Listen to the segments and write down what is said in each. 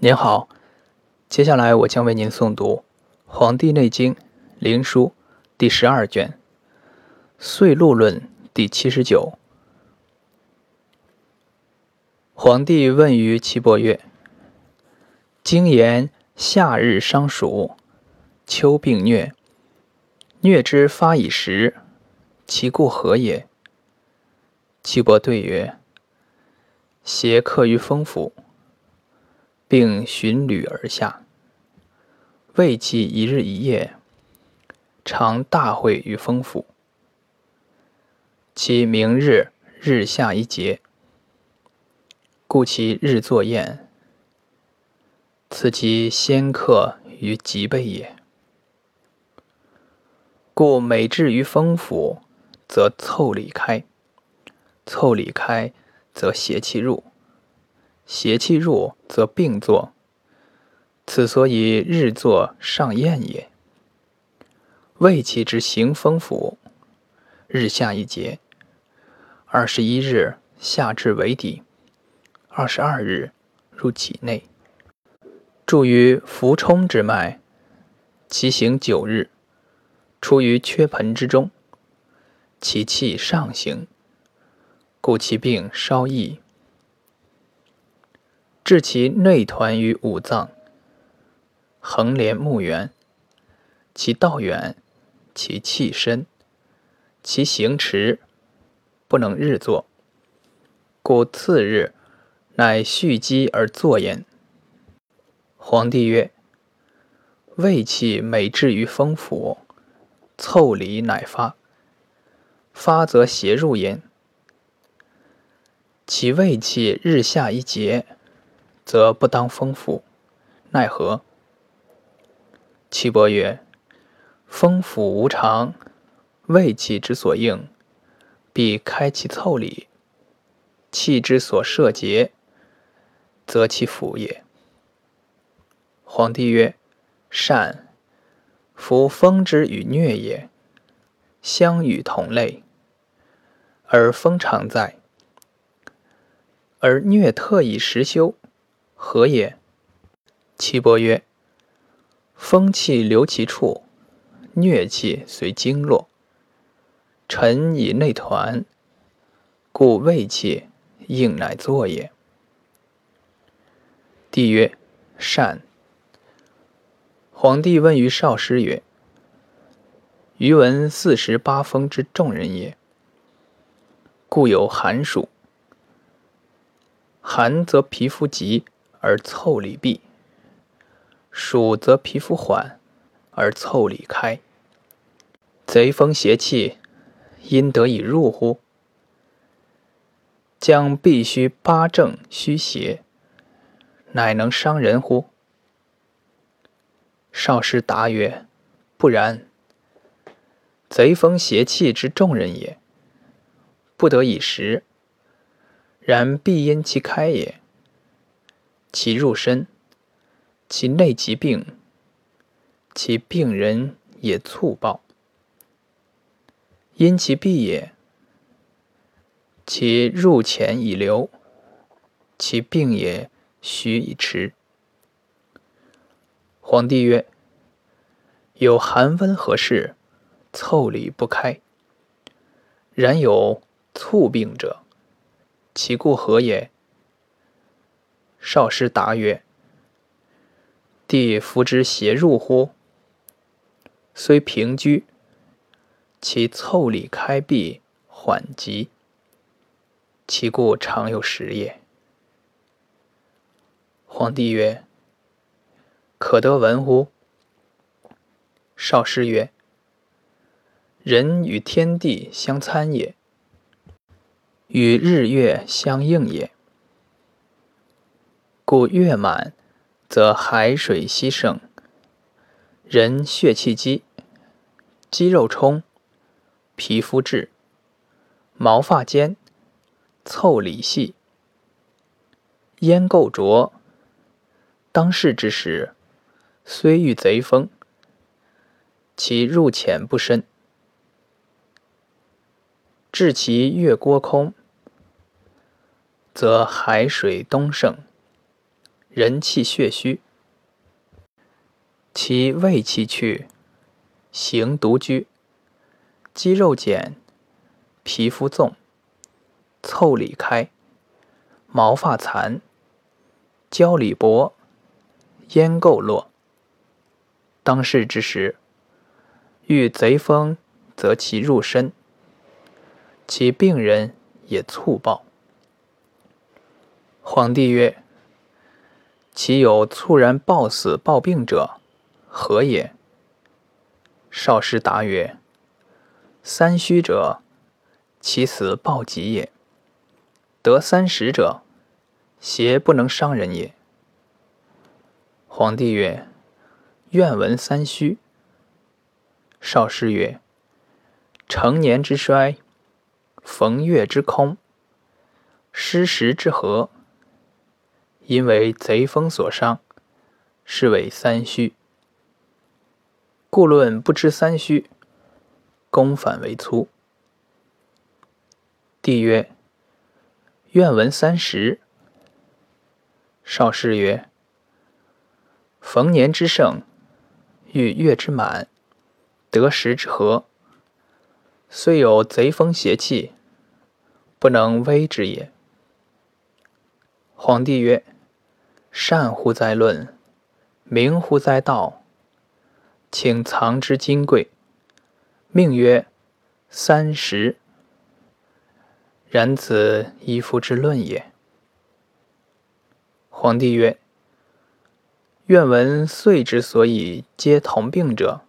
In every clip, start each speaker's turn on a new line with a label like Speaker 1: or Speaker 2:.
Speaker 1: 您好，接下来我将为您诵读《黄帝内经·灵书》第十二卷《岁禄论》第七十九。皇帝问于岐伯曰：“经言夏日伤暑，秋病疟，疟之发以时，其故何也？”岐伯对曰：“邪客于风府。”并循旅而下，未其一日一夜，常大会于丰府。其明日日下一节，故其日作宴。此其先客于脊背也。故每至于丰府，则凑里开，凑里开，则邪气入。邪气入，则病作。此所以日作上宴也。胃气之行风府，日下一节，二十一日下至尾底，二十二日入体内，注于浮冲之脉，其行九日，出于缺盆之中，其气上行，故其病稍易。治其内团于五脏，横连目圆，其道远，其气深，其行迟，不能日作，故次日乃蓄积而作焉。皇帝曰：“胃气每至于风府，凑里乃发，发则邪入焉。其胃气日下一节。”则不当风府，奈何？岐伯曰：“风府无常，胃气之所应，必开其凑里，气之所摄结，则其府也。”皇帝曰：“善。夫风之与疟也，相与同类，而风常在，而疟特以时休。”何也？岐伯曰：“风气留其处，疟气随经络，沉以内团，故胃气应乃作也。”帝曰：“善。”皇帝问于少师曰：“余闻四时八风之众人也，故有寒暑。寒则皮肤急。”而凑里闭，暑则皮肤缓，而凑里开。贼风邪气，因得以入乎？将必须八正虚邪，乃能伤人乎？少师答曰：不然。贼风邪气之众人也，不得已食，然必因其开也。其入身，其内疾病，其病人也猝暴；因其闭也，其入浅以流，其病也虚以迟。皇帝曰：“有寒温何事？凑理不开。然有猝病者，其故何也？”少师答曰：“帝服之邪入乎？虽平居，其凑里开闭缓急，其故常有时也。”皇帝曰：“可得闻乎？”少师曰：“人与天地相参也，与日月相应也。”故月满，则海水稀盛，人血气积，肌肉充，皮肤质，毛发坚，凑理细，烟垢浊。当世之时，虽遇贼风，其入浅不深，至其月郭空，则海水东盛。人气血虚。其胃气去，形独居，肌肉减，皮肤纵，腠理开，毛发残，焦里薄，咽垢落。当世之时，遇贼风，则其入身，其病人也猝暴。皇帝曰：“其有猝然暴死暴病者？”何也？少师答曰：“三虚者，其死暴疾也；得三十者，邪不能伤人也。”皇帝曰：“愿闻三虚。”少师曰：“成年之衰，逢月之空，失时之和，因为贼风所伤，是为三虚。”故论不知三虚，公反为粗。帝曰：“愿闻三十。”少师曰：“逢年之盛，遇月之满，得时之和，虽有贼风邪气，不能威之也。”皇帝曰：“善乎哉论，明乎哉道！”请藏之金贵，命曰三十。然此一夫之论也。皇帝曰：“愿闻岁之所以皆同病者，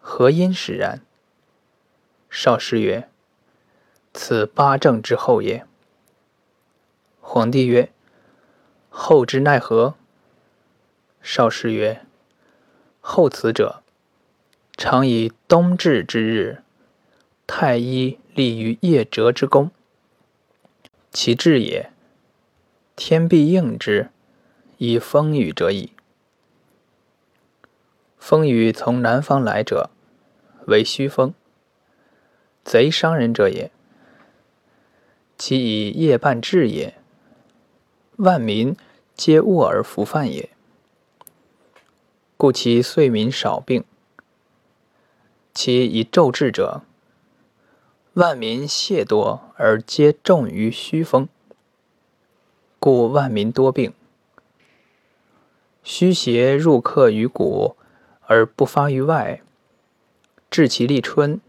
Speaker 1: 何因使然？”少师曰：“此八正之后也。”皇帝曰：“后之奈何？”少师曰：后此者，常以冬至之日，太医立于夜折之宫。其至也，天必应之，以风雨者矣。风雨从南方来者，为虚风，贼伤人者也。其以夜半至也，万民皆卧而服饭也。故其岁民少病。其以昼至者，万民懈多而皆重于虚风，故万民多病。虚邪入客于骨而不发于外，至其立春，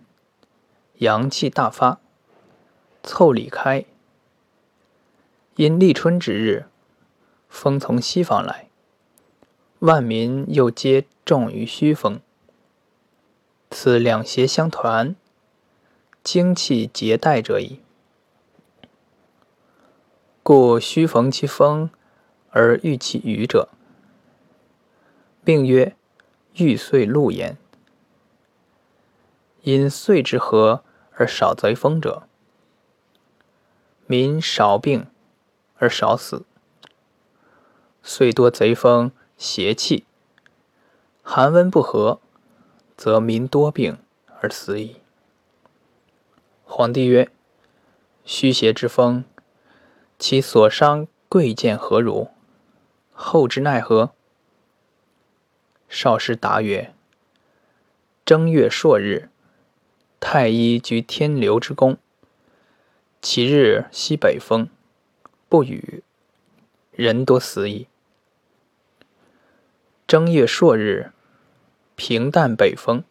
Speaker 1: 阳气大发，凑里开。因立春之日，风从西方来。万民又皆重于虚风，此两邪相团，精气结带者矣。故虚逢其风而遇其雨者，并曰欲岁露焉。因岁之和而少贼风者，民少病而少死。岁多贼风。邪气，寒温不和，则民多病而死矣。皇帝曰：“虚邪之风，其所伤贵贱何如？后之奈何？”少师答曰：“正月朔日，太医居天流之宫，其日西北风，不雨，人多死矣。”正月朔日，平淡北风，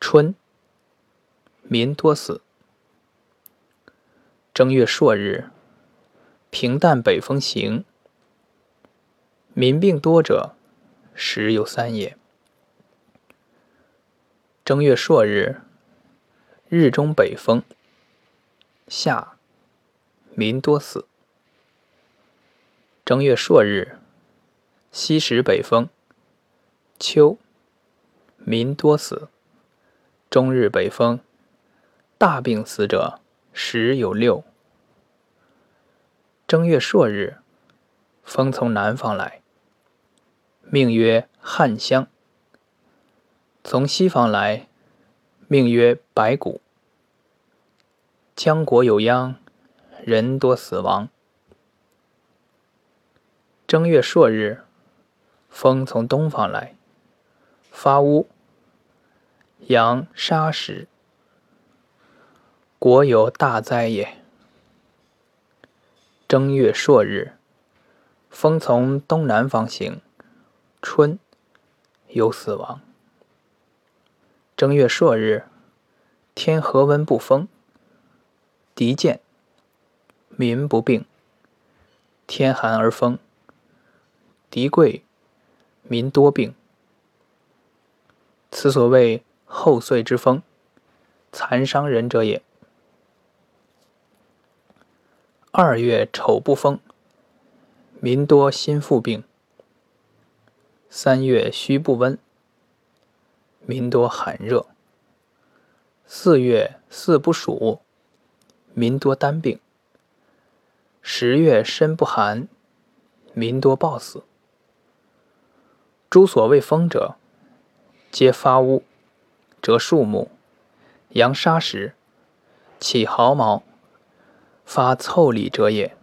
Speaker 1: 春，民多死。正月朔日，平淡北风行，民病多者，时有三也。正月朔日，日中北风，夏，民多死。正月朔日。西时北风，秋，民多死。终日北风，大病死者十有六。正月朔日，风从南方来，命曰汉香；从西方来，命曰白骨。江国有殃，人多死亡。正月朔日，风从东方来，发乌，阳沙石，国有大灾也。正月朔日，风从东南方行，春，有死亡。正月朔日，天和温不风，敌见，民不病。天寒而风，敌贵，民多病。此所谓后岁之风，残伤人者也。二月丑不风，民多心腹病。三月戌不温，民多寒热。四月巳不暑，民多单病。十月身不寒，民多暴死。诸所谓风者，皆发乌，折树木，扬沙石，起毫毛，发凑理者也。